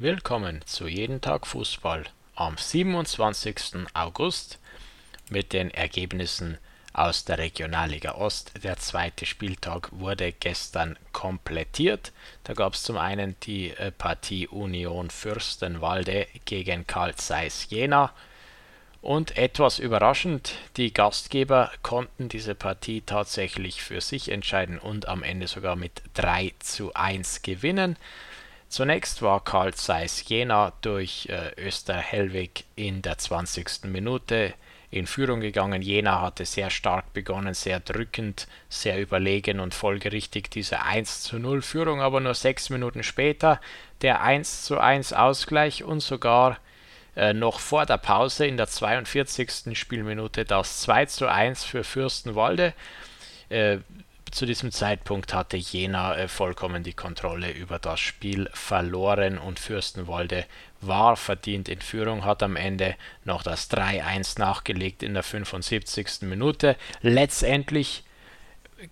Willkommen zu Jeden Tag Fußball am 27. August mit den Ergebnissen aus der Regionalliga Ost. Der zweite Spieltag wurde gestern komplettiert. Da gab es zum einen die äh, Partie Union Fürstenwalde gegen Karl Zeiss Jena. Und etwas überraschend, die Gastgeber konnten diese Partie tatsächlich für sich entscheiden und am Ende sogar mit 3 zu 1 gewinnen. Zunächst war Karl Zeiss Jena durch äh, Öster Hellwig in der 20. Minute in Führung gegangen. Jena hatte sehr stark begonnen, sehr drückend, sehr überlegen und folgerichtig diese 1 zu 0 Führung, aber nur sechs Minuten später der 1 zu 1 Ausgleich und sogar äh, noch vor der Pause in der 42. Spielminute das 2 zu 1 für Fürstenwalde. Äh, zu diesem Zeitpunkt hatte Jena äh, vollkommen die Kontrolle über das Spiel verloren und Fürstenwalde war verdient in Führung, hat am Ende noch das 3-1 nachgelegt in der 75. Minute. Letztendlich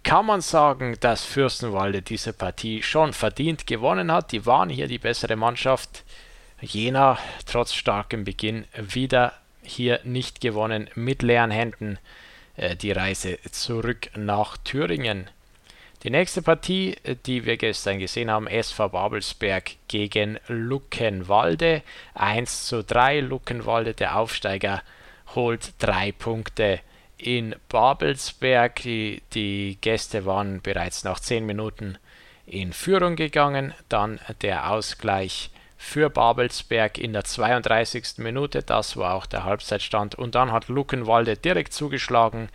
kann man sagen, dass Fürstenwalde diese Partie schon verdient gewonnen hat. Die waren hier die bessere Mannschaft. Jena trotz starkem Beginn wieder hier nicht gewonnen mit leeren Händen. Äh, die Reise zurück nach Thüringen. Die nächste Partie, äh, die wir gestern gesehen haben, SV Babelsberg gegen Luckenwalde. 1 zu 3. Luckenwalde, der Aufsteiger, holt drei Punkte in Babelsberg. Die, die Gäste waren bereits nach 10 Minuten in Führung gegangen. Dann der Ausgleich für Babelsberg in der 32. Minute. Das war auch der Halbzeitstand. Und dann hat Luckenwalde direkt zugeschlagen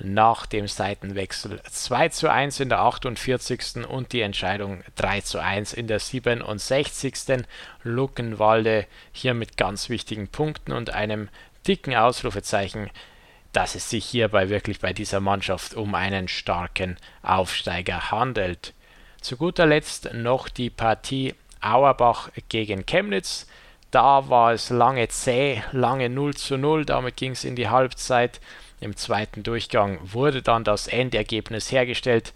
nach dem Seitenwechsel 2 zu 1 in der 48. und die Entscheidung 3 zu 1 in der 67. Luckenwalde hier mit ganz wichtigen Punkten und einem dicken Ausrufezeichen, dass es sich hierbei wirklich bei dieser Mannschaft um einen starken Aufsteiger handelt. Zu guter Letzt noch die Partie Auerbach gegen Chemnitz. Da war es lange zäh, lange 0 zu 0, damit ging es in die Halbzeit. Im zweiten Durchgang wurde dann das Endergebnis hergestellt.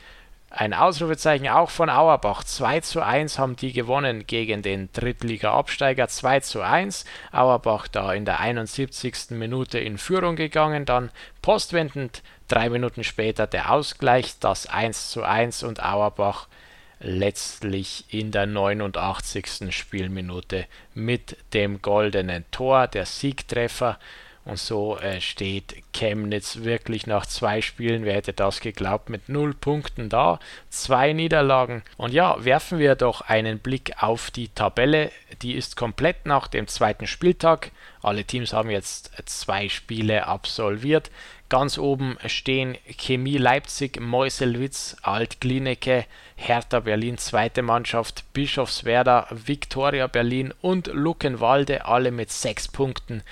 Ein Ausrufezeichen auch von Auerbach. 2 zu 1 haben die gewonnen gegen den Drittliga-Absteiger. 2 zu 1. Auerbach da in der 71. Minute in Führung gegangen. Dann postwendend drei Minuten später der Ausgleich, das 1 zu 1 und Auerbach letztlich in der 89. Spielminute mit dem goldenen Tor, der Siegtreffer. Und so äh, steht Chemnitz wirklich nach zwei Spielen, wer hätte das geglaubt, mit null Punkten da, zwei Niederlagen. Und ja, werfen wir doch einen Blick auf die Tabelle. Die ist komplett nach dem zweiten Spieltag. Alle Teams haben jetzt zwei Spiele absolviert. Ganz oben stehen Chemie Leipzig, Meuselwitz, Alt-Klineke, Hertha Berlin, zweite Mannschaft, Bischofswerda, Viktoria Berlin und Luckenwalde, alle mit sechs Punkten.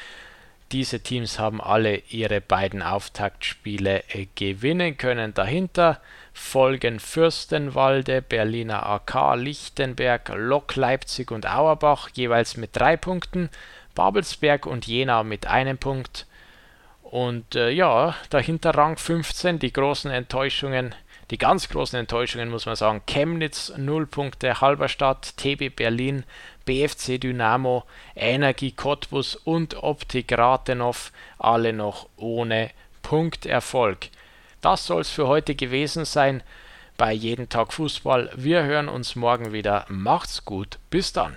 Diese Teams haben alle ihre beiden Auftaktspiele äh, gewinnen können. Dahinter folgen Fürstenwalde, Berliner AK, Lichtenberg, Lok Leipzig und Auerbach jeweils mit drei Punkten, Babelsberg und Jena mit einem Punkt. Und äh, ja, dahinter Rang 15, die großen Enttäuschungen, die ganz großen Enttäuschungen muss man sagen, Chemnitz 0 Punkte, Halberstadt, TB Berlin, BFC Dynamo, Energie Cottbus und Optik Rathenow, alle noch ohne Punkterfolg. Das soll es für heute gewesen sein bei Jeden Tag Fußball. Wir hören uns morgen wieder. Macht's gut. Bis dann.